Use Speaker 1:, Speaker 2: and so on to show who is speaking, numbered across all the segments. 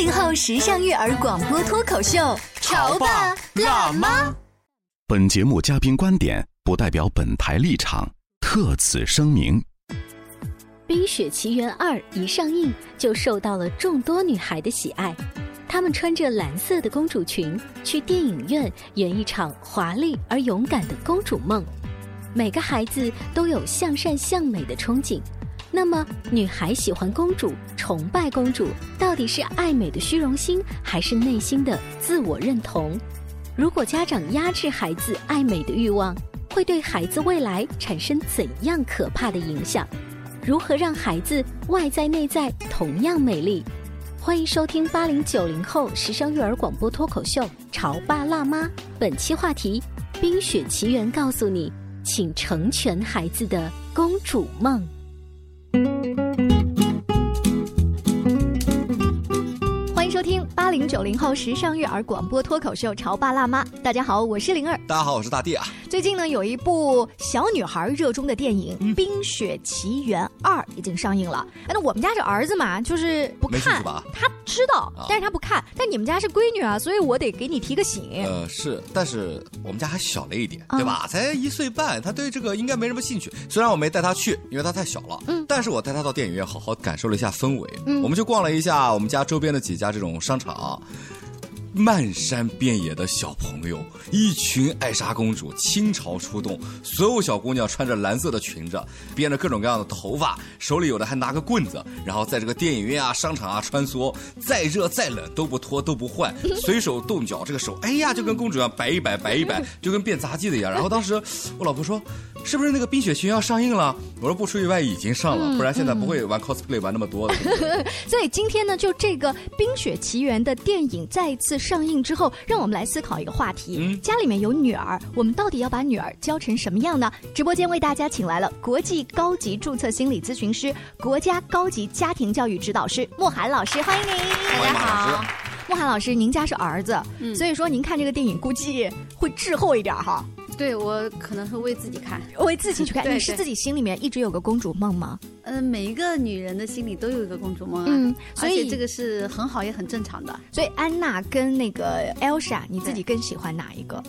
Speaker 1: 八零后时尚育儿广播脱口秀，
Speaker 2: 潮爸辣妈。
Speaker 3: 本节目嘉宾观点不代表本台立场，特此声明。
Speaker 4: 《冰雪奇缘二》一上映就受到了众多女孩的喜爱，她们穿着蓝色的公主裙去电影院圆一场华丽而勇敢的公主梦。每个孩子都有向善向美的憧憬，那么女孩喜欢公主、崇拜公主，到底是爱美的虚荣心，还是内心的自我认同？如果家长压制孩子爱美的欲望，会对孩子未来产生怎样可怕的影响？如何让孩子外在内在同样美丽？欢迎收听八零九零后时尚育儿广播脱口秀《潮爸辣妈》，本期话题《冰雪奇缘》，告诉你，请成全孩子的公主梦。
Speaker 1: 收听八零九零后时尚育儿广播脱口秀《潮爸辣妈》。大家好，我是灵儿。
Speaker 5: 大家好，我是大地啊。
Speaker 1: 最近呢，有一部小女孩热衷的电影《
Speaker 5: 嗯
Speaker 1: 冰雪奇缘二》已经上映了。哎，那我们家这儿子嘛，就是不看他知道
Speaker 5: 啊，
Speaker 1: 但是他不看。但你们家是闺女啊，所以我得给你提个醒。
Speaker 5: 呃，是，但是我们家还小了一点，
Speaker 1: 啊
Speaker 5: 对吧？才一岁半，他对这个应该没什么兴趣。虽然我没带他去，因为他太小了，
Speaker 1: 嗯
Speaker 5: 但是我带他到电影院，好好感受了一下氛围。
Speaker 1: 嗯
Speaker 5: 我们就逛了一下我们家周边的几家这种商场。漫山遍野的小朋友，一群艾莎公主倾巢出动，所有小姑娘穿着蓝色的裙子，编着各种各样的头发，手里有的还拿个棍子，然后在这个电影院啊、商场啊穿梭，再热再冷都不脱都不换，随手动脚，这个手哎呀就跟公主一样摆一摆摆一摆，就跟变杂技的一样。然后当时我老婆说，是不是那个《冰雪奇缘》要上映了？我说不出意外已经上了，不然现在不会玩 cosplay 玩那么多的。对不对
Speaker 1: 所以今天呢，就这个《冰雪奇缘》的电影再一次上映之后，让我们来思考一个话题：
Speaker 5: 嗯
Speaker 1: 家里面有女儿，我们到底要把女儿教成什么样呢？直播间为大家请来了国际高级注册心理咨询师、国家高级家庭教育指导师莫涵老师，欢迎您！
Speaker 5: 大家好。
Speaker 1: 莫涵老师，您家是儿子，
Speaker 6: 嗯
Speaker 1: 所以说您看这个电影估计会滞后一点哈，
Speaker 6: 对我可能是为自己看，
Speaker 1: 为自己去看。
Speaker 6: 对 对
Speaker 1: 你是自己心里面一直有个公主梦吗？
Speaker 6: 嗯、每一个女人的心里都有一个公主梦啊，
Speaker 1: 嗯所以
Speaker 6: 这个是很好也很正常的。
Speaker 1: 所以安娜跟那个 Elsa，你自己更喜欢哪一个？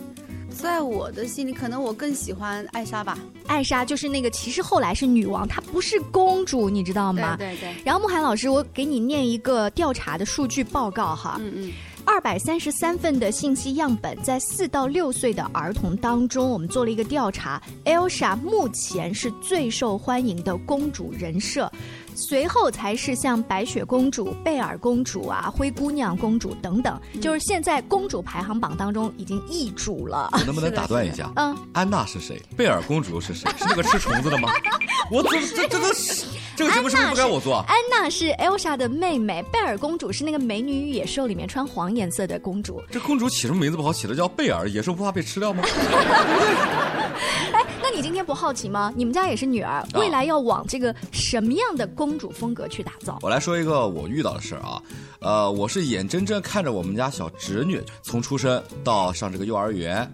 Speaker 6: 在我的心里，可能我更喜欢艾莎吧。
Speaker 1: 艾莎就是那个，其实后来是女王，她不是公主，你知道吗？
Speaker 6: 对对对，
Speaker 1: 然后慕寒老师，我给你念一个调查的数据报告哈，
Speaker 6: 嗯嗯，
Speaker 1: 二百三十三份的信息样本，在四到六岁的儿童当中，我们做了一个调查，Elsa 目前是最受欢迎的公主人设。随后才是像白雪公主、贝尔公主啊、灰姑娘公主等等，就是现在公主排行榜当中已经易主了。
Speaker 5: 我能不能打断一下？
Speaker 1: 嗯，
Speaker 5: 安娜是谁？贝尔公主是谁？是那个吃虫子的吗？我怎么这这都是这个节目是不是不该我做？
Speaker 1: 安娜是 Elsa 的妹妹，贝尔公主是那个《美女与野兽》里面穿黄颜色的公主。
Speaker 5: 这公主起什么名字不好？起的叫贝尔，野兽不怕被吃掉吗？
Speaker 1: 哎，那你今天不好奇吗？你们家也是女儿，未来要往这个什么样的公主风格去打造？
Speaker 5: 我来说一个我遇到的事儿啊，呃，我是眼睁睁看着我们家小侄女从出生到上这个幼儿园，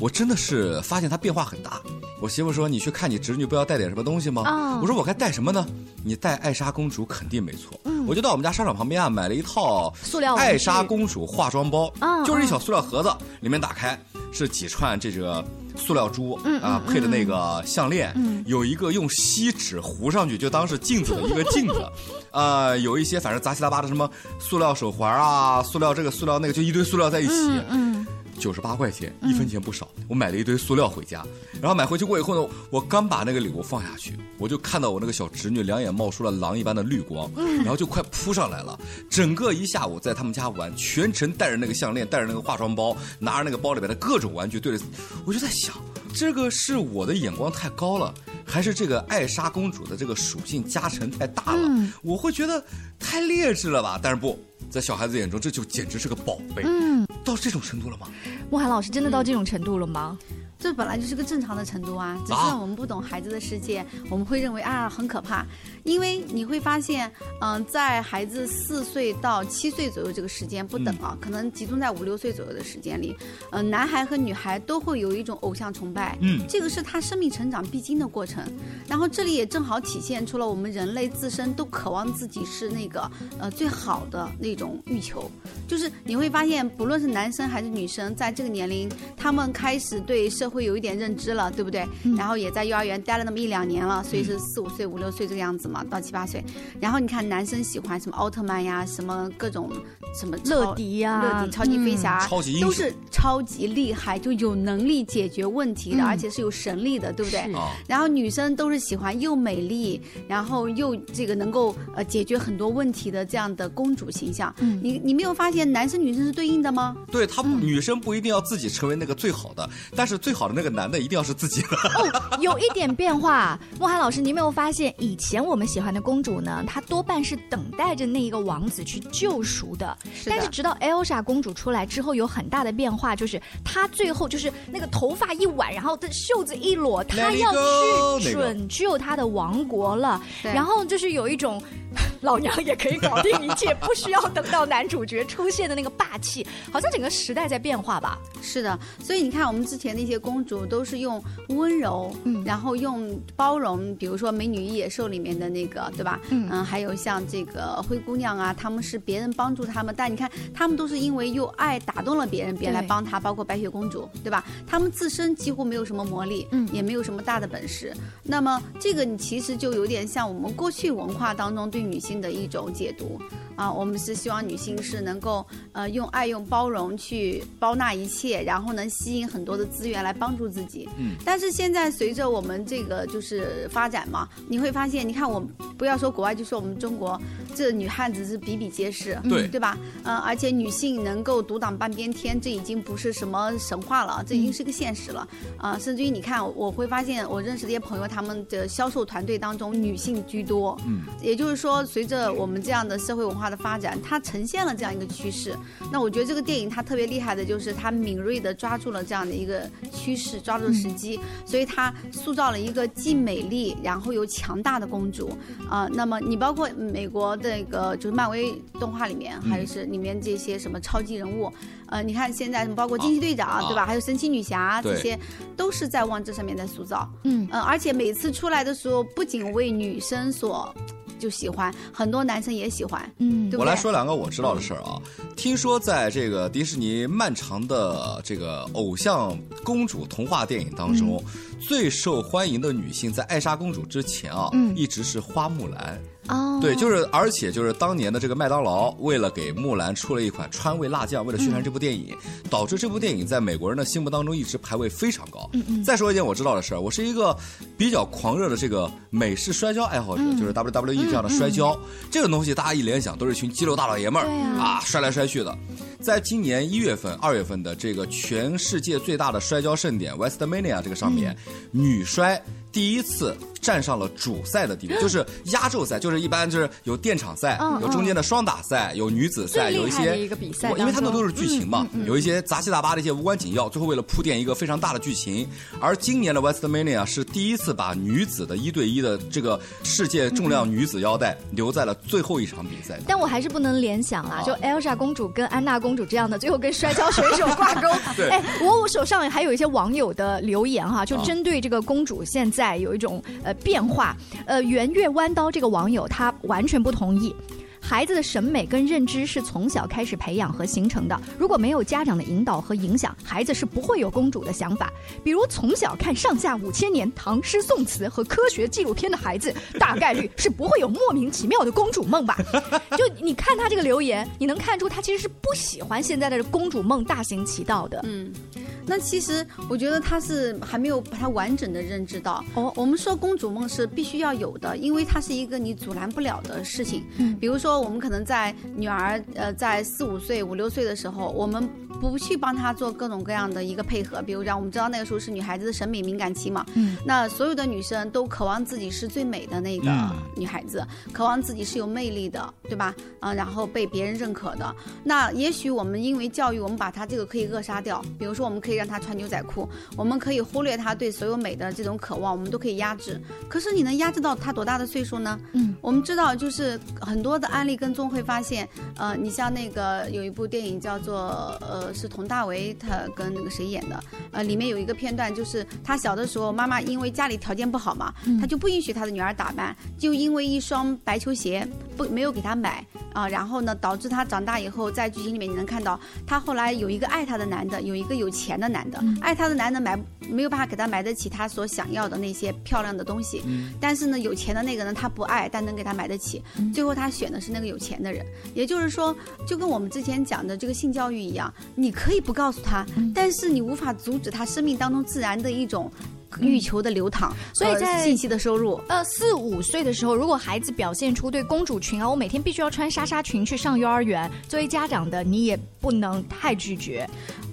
Speaker 5: 我真的是发现她变化很大。我媳妇说：“你去看你侄女，不要带点什么东西吗？”
Speaker 1: 哦
Speaker 5: 我说：“我该带什么呢？你带艾莎公主肯定没错。
Speaker 1: 嗯
Speaker 5: 我就到我们家商场旁边啊，买了一套
Speaker 1: 塑料
Speaker 5: 艾莎公主化妆包，
Speaker 1: 哦
Speaker 5: 就是一小塑料盒子，里面打开是几串这个塑料珠、
Speaker 1: 嗯
Speaker 5: 啊，配的那个项链，有一个用锡纸糊上去就当是镜子的一个镜子，呃，有一些反正杂七杂八的什么塑料手环啊，塑料这个塑料那个，就一堆塑料在一起。
Speaker 1: 嗯
Speaker 5: 九十八块钱，一分钱不少。我买了一堆塑料回家，然后买回去过以后呢，我刚把那个礼物放下去，我就看到我那个小侄女两眼冒出了狼一般的绿光，然后就快扑上来了。整个一下午在他们家玩，全程带着那个项链，带着那个化妆包，拿着那个包里边的各种玩具，对着，我就在想，这个是我的眼光太高了，还是这个艾莎公主的这个属性加成太大了？我会觉得太劣质了吧？但是不在小孩子眼中，这就简直是个宝贝。嗯，到这种程度了吗？
Speaker 1: 莫寒老师真的到这种程度了吗？
Speaker 6: 这本来就是个正常的程度啊，只是我们不懂孩子的世界，我们会认为啊很可怕，因为你会发现，嗯，在孩子四岁到七岁左右这个时间不等啊，可能集中在五六岁左右的时间里，嗯，男孩和女孩都会有一种偶像崇拜，嗯，这个是他生命成长必经的过程，然后这里也正好体现出了我们人类自身都渴望自己是那个呃最好的那种欲求，就是你会发现，不论是男生还是女生，在这个年龄，他们开始对社会有一点认知了，对不对？然后也在幼儿园待了那么一两年了，所以是四五岁、五六岁这个样子嘛，到七八岁。然后你看，男生喜欢什么奥特曼呀，什么各种什么
Speaker 1: 乐迪呀、
Speaker 6: 乐迪、超级飞侠，
Speaker 5: 超级英雄
Speaker 6: 都是超级厉害，就有能力解决问题的，而且是有神力的，对不对？然后女生都是喜欢又美丽，然后又这个能够呃解决很多问题的这样的公主形象。你你没有发现男生女生是对应的吗？
Speaker 5: 对她不，女生不一定要自己成为那个最好的，但是最好的那个男的一定要是自己的。
Speaker 1: 哦，有一点变化。莫涵老师，你没有发现，以前我们喜欢的公主呢，她多半是等待着那一个王子去救赎的。
Speaker 6: 是的
Speaker 1: 但是直到 Elsa 公主出来之后，有很大的变化，就是她最后就是那个头发一挽，然后她袖子一裸，她要去
Speaker 5: 那个
Speaker 1: 拯救她的王国了。
Speaker 6: 对
Speaker 1: 然后就是有一种。老娘也可以搞定一切，不需要等到男主角出现的那个霸气，好像整个时代在变化吧？
Speaker 6: 是的，所以你看，我们之前那些公主都是用温柔，嗯，然后用包容，比如说《美女与野兽》里面的那个，对吧？嗯还有像这个灰姑娘啊，她们是别人帮助她们，但你看，她们都是因为用爱打动了别人，别人来帮她，包括白雪公主，对吧？她们自身几乎没有什么魔力，嗯，也没有什么大的本事。那么这个你其实就有点像我们过去文化当中对女性的一种解读。啊，我们是希望女性是能够呃用爱用包容去包纳一切，然后能吸引很多的资源来帮助自己。嗯，但是现在随着我们这个就是发展嘛，你会发现，你看我们不要说国外，就说我们中国，这女汉子是比比皆是，
Speaker 5: 对
Speaker 6: 对吧？嗯、而且女性能够独挡半边天，这已经不是什么神话了，这已经是个现实了。啊、甚至于你看，我会发现我认识的一些朋友，他们的销售团队当中女性居多。嗯，也就是说，随着我们这样的社会文化的发展，它呈现了这样一个趋势。那我觉得这个电影它特别厉害的就是它敏锐的抓住了这样的一个趋势，抓住了时机，所以它塑造了一个既美丽然后又强大的公主。啊、那么你包括美国这个就是漫威动画里面，还有是里面这些什么超级人物，呃，你看现在包括惊奇队长、
Speaker 5: 啊
Speaker 6: 对吧？还有神奇女侠这些，都是在往这上面在塑造。
Speaker 1: 嗯
Speaker 6: 嗯，而且每次出来的时候，不仅为女生所就喜欢，很多男生也喜欢，
Speaker 1: 嗯
Speaker 6: 对对？
Speaker 5: 我来说两个我知道的事儿啊。听说在这个迪士尼漫长的这个偶像公主童话电影当中，最受欢迎的女性在艾莎公主之前啊，一直是花木兰。
Speaker 1: 哦，
Speaker 5: 对，就是而且就是当年的这个麦当劳为了给木兰出了一款川味辣酱，为了宣传这部电影，导致这部电影在美国人的心目当中一直排位非常高。嗯嗯。再说一件我知道的事儿，我是一个比较狂热的这个美式摔跤爱好者，就是 WWE 这样的摔跤，这个东西大家一联想都是一群肌肉大老爷们儿
Speaker 1: 啊
Speaker 5: 啊，摔来摔去的。在今年一月份、二月份的这个全世界最大的摔跤盛典 Westmania 这个上面，女摔第一次站上了主赛的地位，就是压轴赛，就是一般就是有电场赛，
Speaker 1: 嗯
Speaker 5: 有中间的双打赛，有女子赛，有一些
Speaker 1: 害的一个比赛
Speaker 5: 因为它
Speaker 1: 当中
Speaker 5: 们都是剧情嘛，有一些杂七杂八的一些无关紧要，最后为了铺垫一个非常大的剧情。而今年的 Westmania 是第一次把女子的一对一的这个世界重量女子腰带留在了最后一场比赛。
Speaker 1: 但我还是不能联想啊，
Speaker 5: 啊
Speaker 1: 就 Elsa 公主跟安娜公主这样的，最后跟摔跤选手挂钩。
Speaker 5: 对
Speaker 1: 哎，我我手上还有一些网友的留言哈，就
Speaker 5: 啊
Speaker 1: 针对这个公主现在有一种呃变化。呃，圆月弯刀这个网友他完全不同意。孩子的审美跟认知是从小开始培养和形成的。如果没有家长的引导和影响，孩子是不会有公主的想法。比如从小看上下五千年、唐诗宋词和科学纪录片的孩子，大概率是不会有莫名其妙的公主梦吧？就你看他这个留言，你能看出他其实是不喜欢现在的公主梦大行其道的。
Speaker 6: 嗯，那其实我觉得他是还没有把它完整的认知到。哦，我们说公主梦是必须要有的，因为它是一个你阻拦不了的事情。嗯，比如说我们可能在女儿呃在四五岁、五六岁的时候，我们不去帮她做各种各样的一个配合，比如讲我们知道那个时候是女孩子的审美敏感期嘛。嗯，那所有的女生都渴望自己是最美的那个女孩子，渴望自己是有魅力的，对吧？啊，然后被别人认可的。那也许我们因为教育，我们把她这个可以扼杀掉。比如说，我们可以让他穿牛仔裤，我们可以忽略他对所有美的这种渴望，我们都可以压制。可是你能压制到他多大的岁数呢？嗯，我们知道，就是很多的案例跟踪会发现，呃，你像那个有一部电影叫做呃，是佟大为他跟那个谁演的，呃，里面有一个片段，就是他小的时候，妈妈因为家里条件不好嘛，他就不允许他的女儿打扮，就因为一双白球鞋不没有给他买啊，然后呢，导致他长大以后，在剧情里面你能看到，他后来有一个爱他的男的，有一个有钱的男的，爱他的男的买没有办法给他买得起他所想要的那些漂亮的东西，但是呢，有钱的那个呢，他不爱，但能给他买得起，最后他选的是那个有钱的人，也就是说，就跟我们之前讲的这个性教育一样，你可以不告诉他，但是你无法阻止他生命当中自然的一种。欲求的流淌，
Speaker 1: 所以在
Speaker 6: 信息的收入，
Speaker 1: 呃，四五岁的时候，如果孩子表现出对公主裙啊，我每天必须要穿纱纱裙去上幼儿园，作为家长的你也不能太拒绝，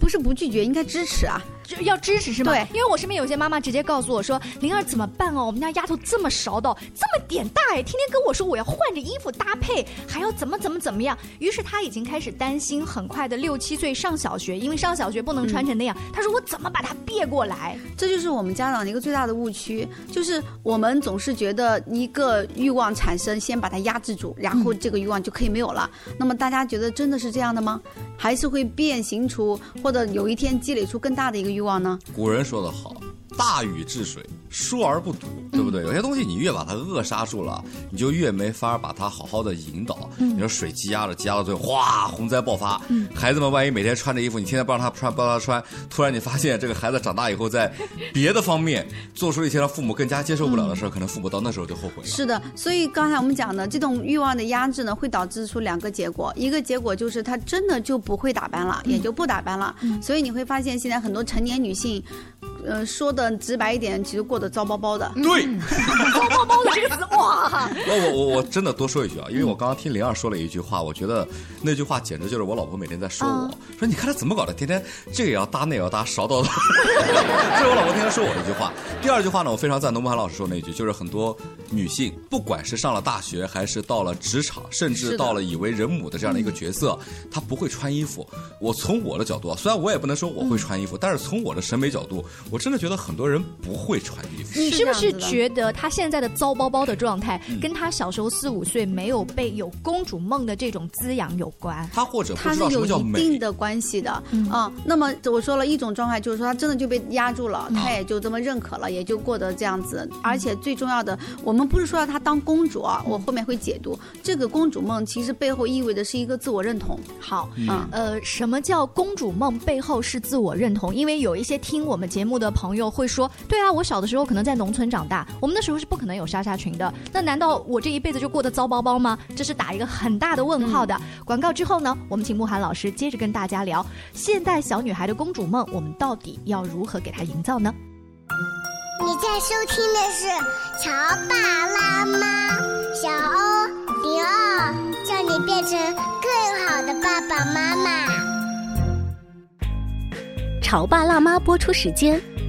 Speaker 6: 不是不拒绝，应该支持啊。
Speaker 1: 就要支持是吗？
Speaker 6: 对，
Speaker 1: 因为我身边有些妈妈直接告诉我说：“灵儿怎么办哦？我们家丫头这么勺到这么点大哎，天天跟我说我要换着衣服搭配，还要怎么怎么怎么样。”于是她已经开始担心，很快的六七岁上小学，因为上小学不能穿成那样。她说：“我怎么把它别过来？”
Speaker 6: 这就是我们家长的一个最大的误区，就是我们总是觉得一个欲望产生，先把它压制住，然后这个欲望就可以没有了。那么大家觉得真的是这样的吗？还是会变形出，或者有一天积累出更大的一个欲望呢？
Speaker 5: 古人说的好，大禹治水，疏而不堵，对不对？有些东西你越把它扼杀住了，你就越没法把它好好的引导。你说水积压了，积压到最后，哗，洪灾爆发。孩子们万一每天穿着衣服，你天天不让他穿，不让他穿，突然你发现这个孩子长大以后，在别的方面做出了一些让父母更加接受不了的事儿，可能父母到那时候就后悔了。
Speaker 6: 是的，所以刚才我们讲的这种欲望的压制呢，会导致出两个结果，一个结果就是他真的就不会打扮了，也就不打扮了。所以你会发现，现在很多成年女性。呃，说的直白一点，其实过得糟包包的。
Speaker 5: 对，
Speaker 1: 糟包包的这个词，哇！
Speaker 5: 我我我真的多说一句啊，因为我刚刚听灵儿说了一句话，我觉得那句话简直就是我老婆每天在说我，说你看他怎么搞的，天天这个也要搭，那也要搭，勺到。这是我老婆天天说我的一句话。第二句话呢，我非常赞同孟涵老师说那句，就是很多女性，不管是上了大学，还是到了职场，甚至到了以为人母的这样的一个角色，她不会穿衣服。我从我的角度，虽然我也不能说我会穿衣服，但是从我的审美角度。我真的觉得很多人不会穿衣服。
Speaker 1: 你是不是觉得他现在的糟包包的状态，跟他小时候四五岁没有被有公主梦的这种滋养有关？
Speaker 5: 他或者
Speaker 6: 他是有一定的关系的啊。那么我说了一种状态，就是说他真的就被压住了，他也就这么认可了，也就过得这样子。而且最重要的，我们不是说要他当公主啊，我后面会解读这个公主梦，其实背后意味着是一个自我认同。
Speaker 1: 好，嗯，呃，什么叫公主梦背后是自我认同？因为有一些听我们节目的。的朋友会说：“对啊，我小的时候可能在农村长大，我们那时候是不可能有纱纱裙的。那难道我这一辈子就过得糟包包吗？这是打一个很大的问号的。”广告之后呢，我们请慕寒老师接着跟大家聊现代小女孩的公主梦，我们到底要如何给她营造呢？
Speaker 7: 你在收听的是《潮爸辣妈》，小欧零二，叫你变成更好的爸爸妈妈。
Speaker 4: 潮爸辣妈播出时间。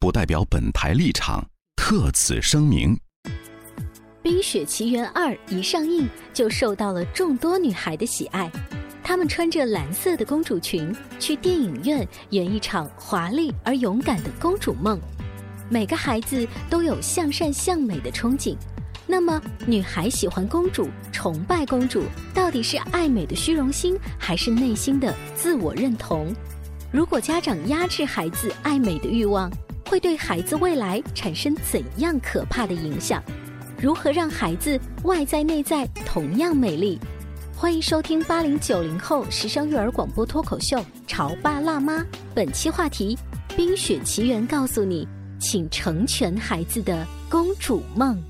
Speaker 3: 不代表本台立场，特此声明。
Speaker 4: 《冰雪奇缘二》一上映就受到了众多女孩的喜爱，她们穿着蓝色的公主裙去电影院圆一场华丽而勇敢的公主梦。每个孩子都有向善向美的憧憬，那么女孩喜欢公主、崇拜公主，到底是爱美的虚荣心，还是内心的自我认同？如果家长压制孩子爱美的欲望，会对孩子未来产生怎样可怕的影响？如何让孩子外在内在同样美丽？欢迎收听八零九零后时尚育儿广播脱口秀《潮爸辣妈》，本期话题《冰雪奇缘》，告诉你，请成全孩子的公主梦。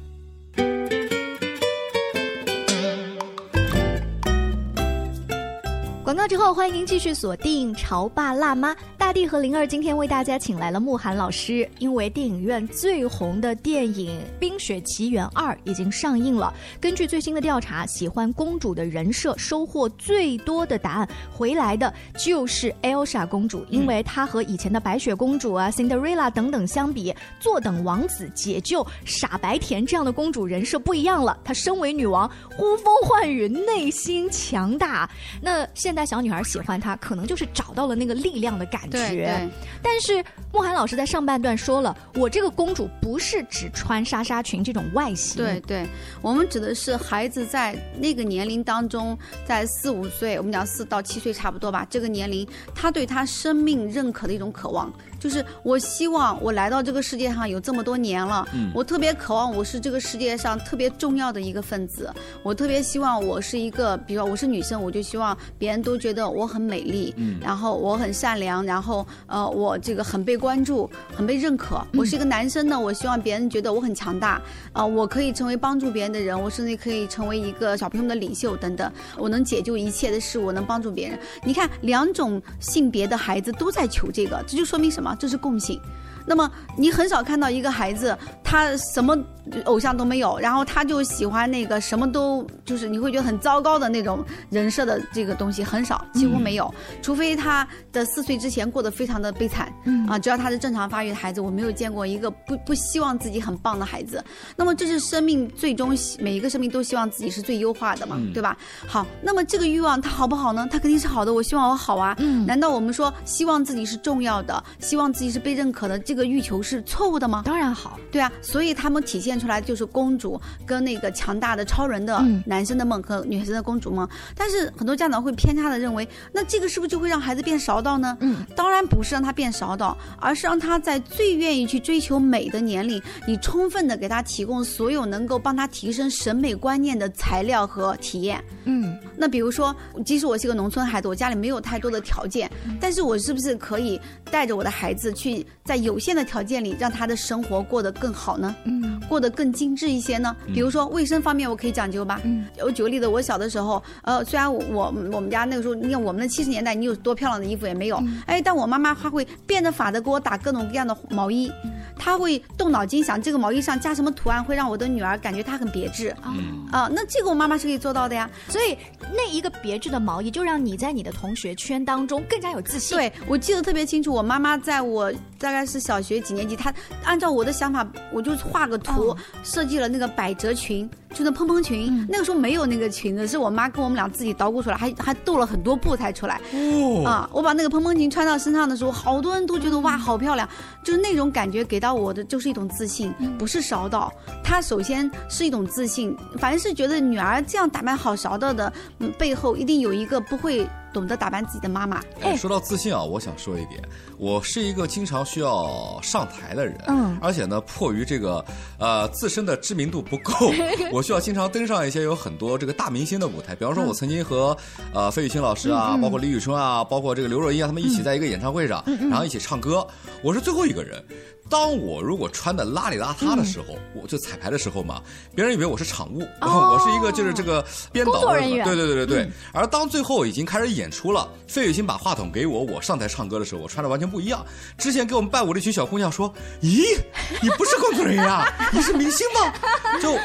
Speaker 1: 广告之后，欢迎您继续锁定《潮爸辣妈》。大地和灵儿今天为大家请来了慕寒老师，因为电影院最红的电影《冰雪奇缘二》已经上映了。根据最新的调查，喜欢公主的人设收获最多的答案回来的就是 Elsa 公主，因为她和以前的白雪公主啊、Cinderella 等等相比，坐等王子、解救傻白甜这样的公主人设不一样了。她身为女王，呼风唤雨，内心强大。那现在小女孩喜欢她，可能就是找到了那个力量的感觉。
Speaker 6: 对对
Speaker 1: 但是慕寒老师在上半段说了，我这个公主不是只穿纱纱裙这种外形。
Speaker 6: 对对，我们指的是孩子在那个年龄当中，在四五岁，我们讲四到七岁差不多吧，这个年龄，他对他生命认可的一种渴望，就是我希望我来到这个世界上有这么多年了，
Speaker 8: 嗯
Speaker 6: 我特别渴望我是这个世界上特别重要的一个分子，我特别希望我是一个，比如说我是女生，我就希望别人都觉得我很美丽，
Speaker 8: 嗯
Speaker 6: 然后我很善良，然后呃我这个很被关注，很被认可。我是一个男生呢，我希望别人觉得我很强大，啊、我可以成为帮助别人的人，我甚至可以成为一个小朋友的领袖等等，我能解救一切的事，我能帮助别人。你看，两种性别的孩子都在求这个，这就说明什么？这是共性。那么你很少看到一个孩子，他什么偶像都没有，然后他就喜欢那个什么都就是你会觉得很糟糕的那种人设的这个东西很少，几乎没有，除非他的四岁之前过得非常的悲惨，
Speaker 1: 嗯
Speaker 6: 啊，只要他是正常发育的孩子，我没有见过一个不不希望自己很棒的孩子。那么这是生命最终每一个生命都希望自己是最优化的嘛，
Speaker 8: 嗯
Speaker 6: 对吧？好，那么这个欲望它好不好呢？它肯定是好的，我希望我好啊。
Speaker 1: 嗯
Speaker 6: 难道我们说希望自己是重要的，希望自己是被认可的，这个欲求是错误的吗？
Speaker 1: 当然好，
Speaker 6: 对啊，所以他们体现出来就是公主跟那个强大的超人的
Speaker 1: 嗯
Speaker 6: 男生的梦和女生的公主梦。但是很多家长会偏差的认为，那这个是不是就会让孩子变勺到呢？
Speaker 1: 嗯，
Speaker 6: 当然不是让他变勺到，而是让他在最愿意去追求美的年龄，你充分的给他提供所有能够帮他提升审美观念的材料和体验。
Speaker 1: 嗯，
Speaker 6: 那比如说，即使我是个农村孩子，我家里没有太多的条件，但是我是不是可以带着我的孩子去在有限的条件里，让他的生活过得更好呢？
Speaker 1: 嗯，
Speaker 6: 过得更精致一些呢？比如说卫生方面，我可以讲究吧。
Speaker 1: 嗯，
Speaker 6: 我举个例子，我小的时候，呃，虽然我我我们家那个时候，你看我们的七十年代，你有多漂亮的衣服也没有，哎，但我妈妈她会变着法的给我打各种各样的毛衣，她会动脑筋想这个毛衣上加什么图案会让我的女儿感觉她很别致。
Speaker 5: 嗯
Speaker 6: 啊，那这个我妈妈是可以做到的呀。
Speaker 1: 所以那一个别致的毛衣，就让你在你的同学圈当中更加有自信。
Speaker 6: 对，我记得特别清楚，我妈妈在我大概是小学几年级，她按照我的想法，我就画个图，设计了那个百褶裙，就那蓬蓬裙。那个时候没有那个裙子，是我妈跟我们俩自己捣鼓出来，还还斗了很多布才出来。
Speaker 5: 哦
Speaker 6: 啊，我把那个蓬蓬裙穿到身上的时候，好多人都觉得哇，好漂亮，就是那种感觉给到我的就是一种自信，不是勺到。她首先是一种自信，反正是觉得女儿这样打扮好勺到的，嗯，背后一定有一个不会懂得打扮自己的妈妈。
Speaker 5: 哎，说到自信啊，我想说一点，我是一个经常需要上台的人，
Speaker 6: 嗯
Speaker 5: 而且呢，迫于这个呃自身的知名度不够，我需要经常登上一些有很多这个大明星的舞台。比方说，我曾经和呃费玉清老师啊，包括李宇春啊，包括这个刘若英啊，他们一起在一个演唱会上，然后一起唱歌。我是最后一个人，当我如果穿的邋里邋遢的时候，我就彩排的时候嘛，别人以为我是场务，
Speaker 1: 哦
Speaker 5: 我是一个就是这个编导
Speaker 1: 人员
Speaker 5: 对对对对对。
Speaker 1: 嗯
Speaker 5: 而当最后已经开始演出了，费玉清把话筒给我，我上台唱歌的时候，我穿的完全不一样。之前给我们伴舞的一群小姑娘说：“咦，你不是工作人员啊，你是明星吗？”就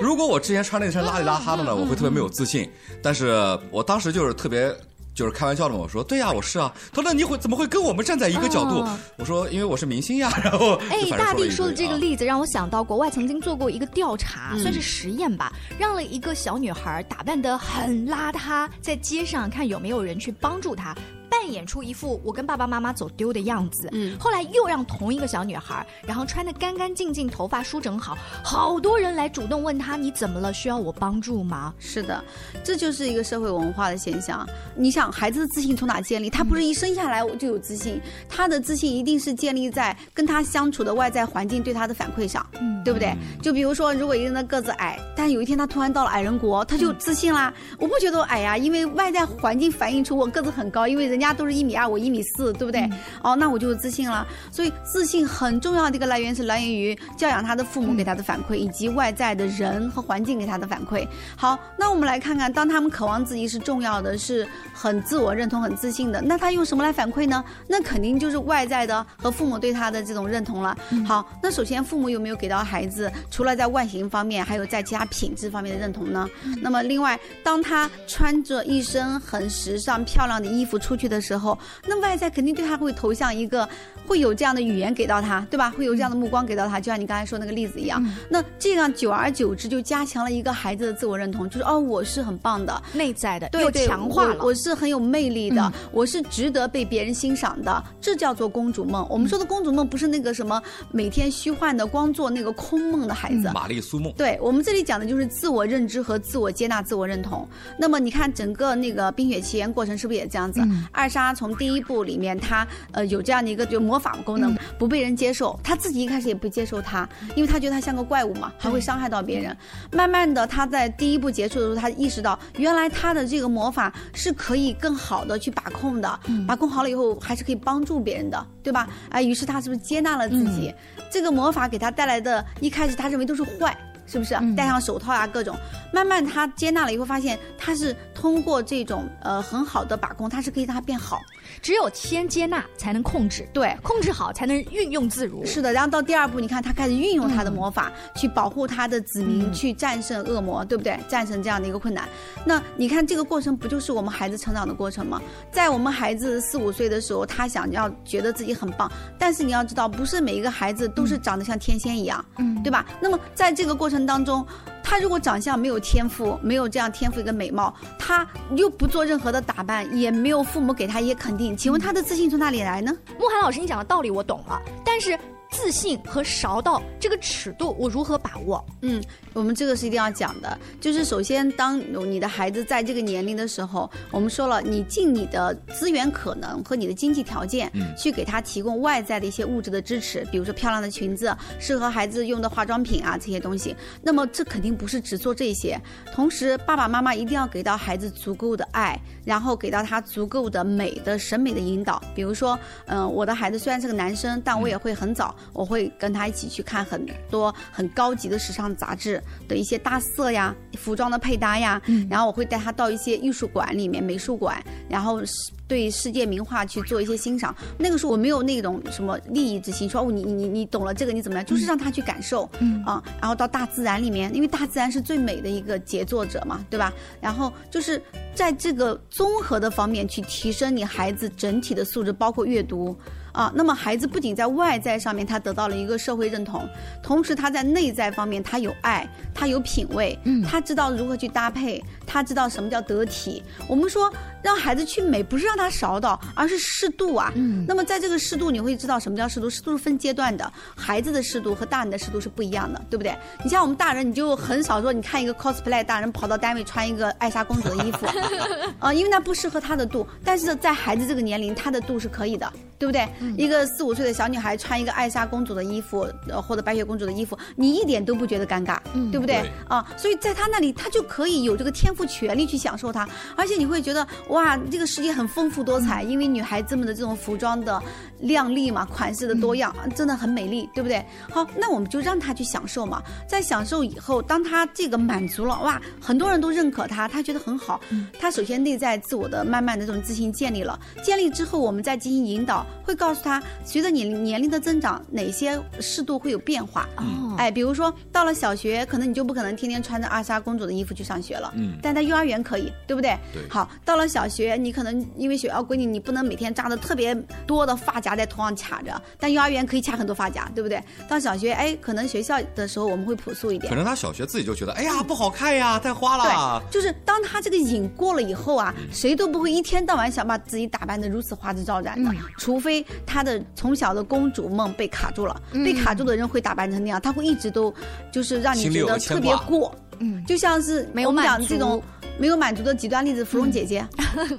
Speaker 5: 如果我之前穿那身邋里邋遢的呢，我会特别没有自信。但是我当时就是特别。就是开玩笑的嘛，我说对呀、我是啊。他说那你会怎么会跟我们站在一个角度？
Speaker 1: 哦
Speaker 5: 我说因为我是明星呀。然后
Speaker 1: 哎大力说的这个
Speaker 5: 啊
Speaker 1: 例子让我想到，国外曾经做过一个调查，
Speaker 6: 嗯
Speaker 1: 算是实验吧，让了一个小女孩打扮的很邋遢，在街上看有没有人去帮助她。扮演出一副我跟爸爸妈妈走丢的样子，
Speaker 6: 嗯
Speaker 1: 后来又让同一个小女孩，然后穿的干干净净，头发梳整好，好多人来主动问她你怎么了，需要我帮助吗？
Speaker 6: 是的，这就是一个社会文化的现象。你想，孩子的自信从哪建立？他不是一生下来我就有自信，他的自信一定是建立在跟他相处的外在环境对他的反馈上，
Speaker 1: 嗯
Speaker 6: 对不对？就比如说，如果一个人的个子矮，但有一天他突然到了矮人国，他就自信啦。我不觉得我矮呀，因为外在环境反映出我个子很高，因为人家都是一米二，我一米四，对不对？哦，那我就有自信了。所以自信很重要的一个来源是来源于教养他的父母给他的反馈，以及外在的人和环境给他的反馈。好，那我们来看看，当他们渴望自己是重要的，是很自我认同、很自信的，那他用什么来反馈呢？那肯定就是外在的和父母对他的这种认同了。好，那首先父母有没有给到孩子，除了在外形方面，还有在其他品质方面的认同呢？那么另外，当他穿着一身很时尚漂亮的衣服出去的时候，那外在肯定对他会投向一个，会有这样的语言给到他，对吧？会有这样的目光给到他，就像你刚才说那个例子一样。那这样久而久之就加强了一个孩子的自我认同，就是哦，我是很棒的，
Speaker 1: 内在的又
Speaker 6: 对对
Speaker 1: 强化了
Speaker 6: 我，我是很有魅力的，
Speaker 1: 嗯
Speaker 6: 我是值得被别人欣赏的，这叫做公主梦。我们说的公主梦不是那个什么每天虚幻的光做那个空梦的孩子，
Speaker 5: 玛丽苏梦。
Speaker 6: 对我们这里讲的就是自我认知和自我接纳、自我认同。那么你看整个那个《冰雪奇缘》过程是不是也这样子？
Speaker 1: 嗯
Speaker 6: 艾莎从第一部里面，她呃有这样的一个就魔法功能，不被人接受，她自己一开始也不接受她，因为她觉得她像个怪物嘛，还会伤害到别人。慢慢的，她在第一部结束的时候，她意识到原来她的这个魔法是可以更好的去把控的，把控好了以后还是可以帮助别人的，对吧？哎，于是她是不是接纳了自己？这个魔法给她带来的，一开始她认为都是坏。是不是
Speaker 1: 嗯
Speaker 6: 戴上手套啊、各种，慢慢她接纳了以后，发现她是通过这种呃很好的把控，它是可以让它变好。
Speaker 1: 只有先接纳才能控制，
Speaker 6: 对，
Speaker 1: 控制好才能运用自如。
Speaker 6: 是的，然后到第二步，你看他开始运用他的魔法、去保护他的子民，
Speaker 1: 嗯
Speaker 6: 去战胜恶魔，对不对？战胜这样的一个困难。那你看这个过程不就是我们孩子成长的过程吗？在我们孩子四五岁的时候，他想要觉得自己很棒，但是你要知道，不是每一个孩子都是长得像天仙一样，
Speaker 1: 嗯
Speaker 6: 对吧？那么在这个过程当中。他如果长相没有天赋，没有这样天赋一个美貌，他又不做任何的打扮，也没有父母给他一些肯定，请问他的自信从哪里来呢？
Speaker 1: 慕寒老师，你讲的道理我懂了，但是自信和勺到这个尺度，我如何把握？
Speaker 6: 嗯，我们这个是一定要讲的，就是首先，当你的孩子在这个年龄的时候，我们说了，你尽你的资源可能和你的经济条件，
Speaker 5: 嗯
Speaker 6: 去给他提供外在的一些物质的支持，比如说漂亮的裙子、适合孩子用的化妆品啊这些东西。那么这肯定不是只做这些，同时爸爸妈妈一定要给到孩子足够的爱，然后给到他足够的美的审美的引导。比如说，嗯、我的孩子虽然是个男生，但我也会很早，我会跟他一起去看很多很高级的时尚杂志的一些搭色呀、服装的配搭呀，然后我会带他到一些艺术馆里面、美术馆，然后是对世界名画去做一些欣赏。那个时候我没有那种什么利益之心，说哦你你你懂了这个你怎么样，就是让他去感受，
Speaker 1: 嗯
Speaker 6: 啊，然后到大自然里面，因为大自然是最美的一个杰作者嘛，对吧？然后就是在这个综合的方面去提升你孩子整体的素质，包括阅读。啊，那么孩子不仅在外在上面他得到了一个社会认同，同时他在内在方面他有爱，他有品味，
Speaker 1: 嗯
Speaker 6: 他知道如何去搭配，他知道什么叫得体。我们说让孩子去美，不是让他少到，而是适度啊。
Speaker 1: 嗯
Speaker 6: 那么在这个适度，你会知道什么叫适度？适度是分阶段的，孩子的适度和大人的适度是不一样的，对不对？你像我们大人，你就很少说，你看一个 cosplay 大人跑到单位穿一个艾莎公主的衣服，啊、因为那不适合他的度。但是在孩子这个年龄，他的度是可以的，对不对？一个四五岁的小女孩穿一个艾莎公主的衣服，呃，或者白雪公主的衣服，你一点都不觉得尴尬，
Speaker 1: 嗯。
Speaker 6: 对不对？
Speaker 5: 对。
Speaker 6: 啊，所以在她那里，她就可以有这个天赋权利去享受它，而且你会觉得哇，这个世界很丰富多彩，因为女孩子们的这种服装的靓丽嘛，款式的多样，真的很美丽，对不对？好，那我们就让她去享受嘛，在享受以后，当她这个满足了，哇，很多人都认可她，她觉得很好，她首先内在自我的慢慢的这种自信建立了，建立之后，我们再进行引导，会告诉他，随着你年龄的增长，哪些适度会有变化，
Speaker 4: 哦
Speaker 6: 哎，比如说到了小学，可能你就不可能天天穿着阿莎公主的衣服去上学了，
Speaker 5: 嗯
Speaker 6: 但在幼儿园可以，对不对？
Speaker 5: 对
Speaker 6: 好，到了小学，你可能因为学校规定，你不能每天扎的特别多的发夹在头上卡着，但幼儿园可以卡很多发夹，对不对？到小学，哎，可能学校的时候我们会朴素一点
Speaker 5: 可。能他小学自己就觉得，哎呀不好看呀，太花了。
Speaker 6: 对，就是当他这个瘾过了以后啊，谁都不会一天到晚想把自己打扮的如此花枝招展的，
Speaker 1: 嗯
Speaker 6: 除非他的从小的公主梦被卡住了。
Speaker 1: 嗯
Speaker 6: 被卡住的人会打扮成那样，他会一直都就是让你觉得特别过，
Speaker 1: 嗯
Speaker 6: 就像是
Speaker 1: 没有
Speaker 6: 我们讲
Speaker 1: 满
Speaker 6: 这种
Speaker 1: 足
Speaker 6: 没有满足的极端例子，芙蓉姐姐。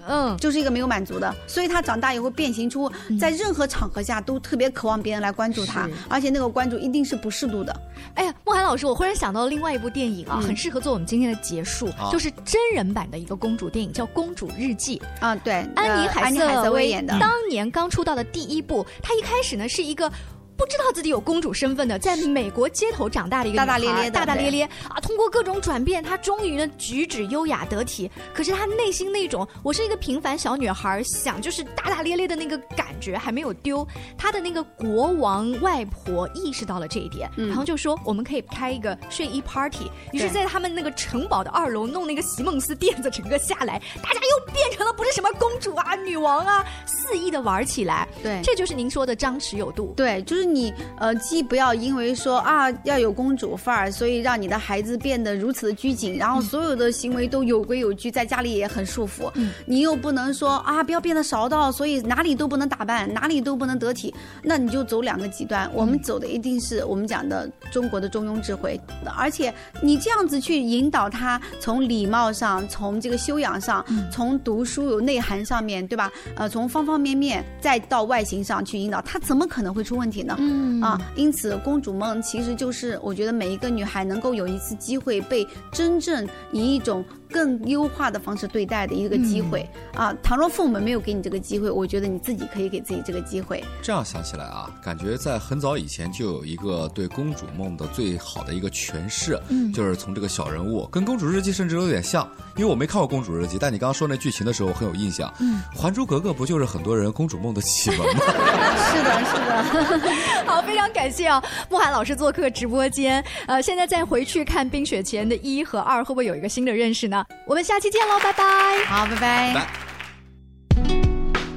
Speaker 1: 嗯，
Speaker 6: 就是一个没有满足的，所以她长大以后变形出在任何场合下都特别渴望别人来关注
Speaker 1: 她，
Speaker 6: 而且那个关注一定是不适度的。
Speaker 1: 哎呀，莫寒老师，我忽然想到另外一部电影啊，
Speaker 6: 嗯
Speaker 1: 很适合做我们今天的结束，
Speaker 5: 好
Speaker 1: 就是真人版的一个公主电影，叫《公主日记》。
Speaker 6: 啊，对，
Speaker 1: 安妮海
Speaker 6: 呃安妮海瑟薇演的，
Speaker 1: 当年刚出道的第一部，她一开始呢是一个。不知道自己有公主身份的，在美国街头长大的一个
Speaker 6: 大大咧咧
Speaker 1: 大大咧咧啊！通过各种转变，她终于呢举止优雅得体。可是她内心那种我是一个平凡小女孩，想就是大大咧咧的那个感觉还没有丢。她的那个国王外婆意识到了这一点，
Speaker 6: 嗯
Speaker 1: 然后就说我们可以开一个睡衣 party。于是，在他们那个城堡的二楼弄那个席梦思垫子，整个下来，大家又变成了不是什么公主啊、女王啊，肆意的玩起来。
Speaker 6: 对
Speaker 1: 这就是您说的张弛有度。
Speaker 6: 对，就是你呃，既不要因为说啊要有公主范儿，所以让你的孩子变得如此的拘谨，然后所有的行为都有规有矩，在家里也很束缚。
Speaker 1: 嗯
Speaker 6: 你又不能说啊不要变得勺到，所以哪里都不能打扮，哪里都不能得体，那你就走两个极端。我们走的一定是我们讲的中国的中庸智慧，而且你这样子去引导他，从礼貌上，从这个修养上，从读书有内涵上面，对吧？呃，从方方面面再到外形上去引导，他怎么可能会出问题呢？
Speaker 1: 嗯。
Speaker 6: 啊，因此公主梦其实就是我觉得每一个女孩能够有一次机会被真正以一种更优化的方式对待的一个机会、啊。倘若父母没有给你这个机会，我觉得你自己可以给自己这个机会。
Speaker 5: 这样想起来啊，感觉在很早以前就有一个对公主梦的最好的一个诠释，
Speaker 1: 嗯
Speaker 5: 就是从这个小人物跟《公主日记》甚至有点像，因为我没看过《公主日记》，但你刚刚说那剧情的时候我很有印象。
Speaker 1: 嗯，《
Speaker 5: 还珠格格》不就是很多人公主梦的启蒙吗？
Speaker 6: 是的，是的。
Speaker 1: 好，非常感谢啊，慕寒老师做客直播间。呃，现在再回去看《冰雪奇缘》的一和二，会不会有一个新的认识呢？我们下期见喽，拜拜。
Speaker 6: 好，拜拜。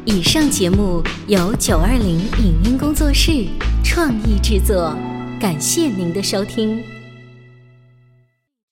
Speaker 4: 以上节目由九二零影音工作室创意制作，感谢您的收听。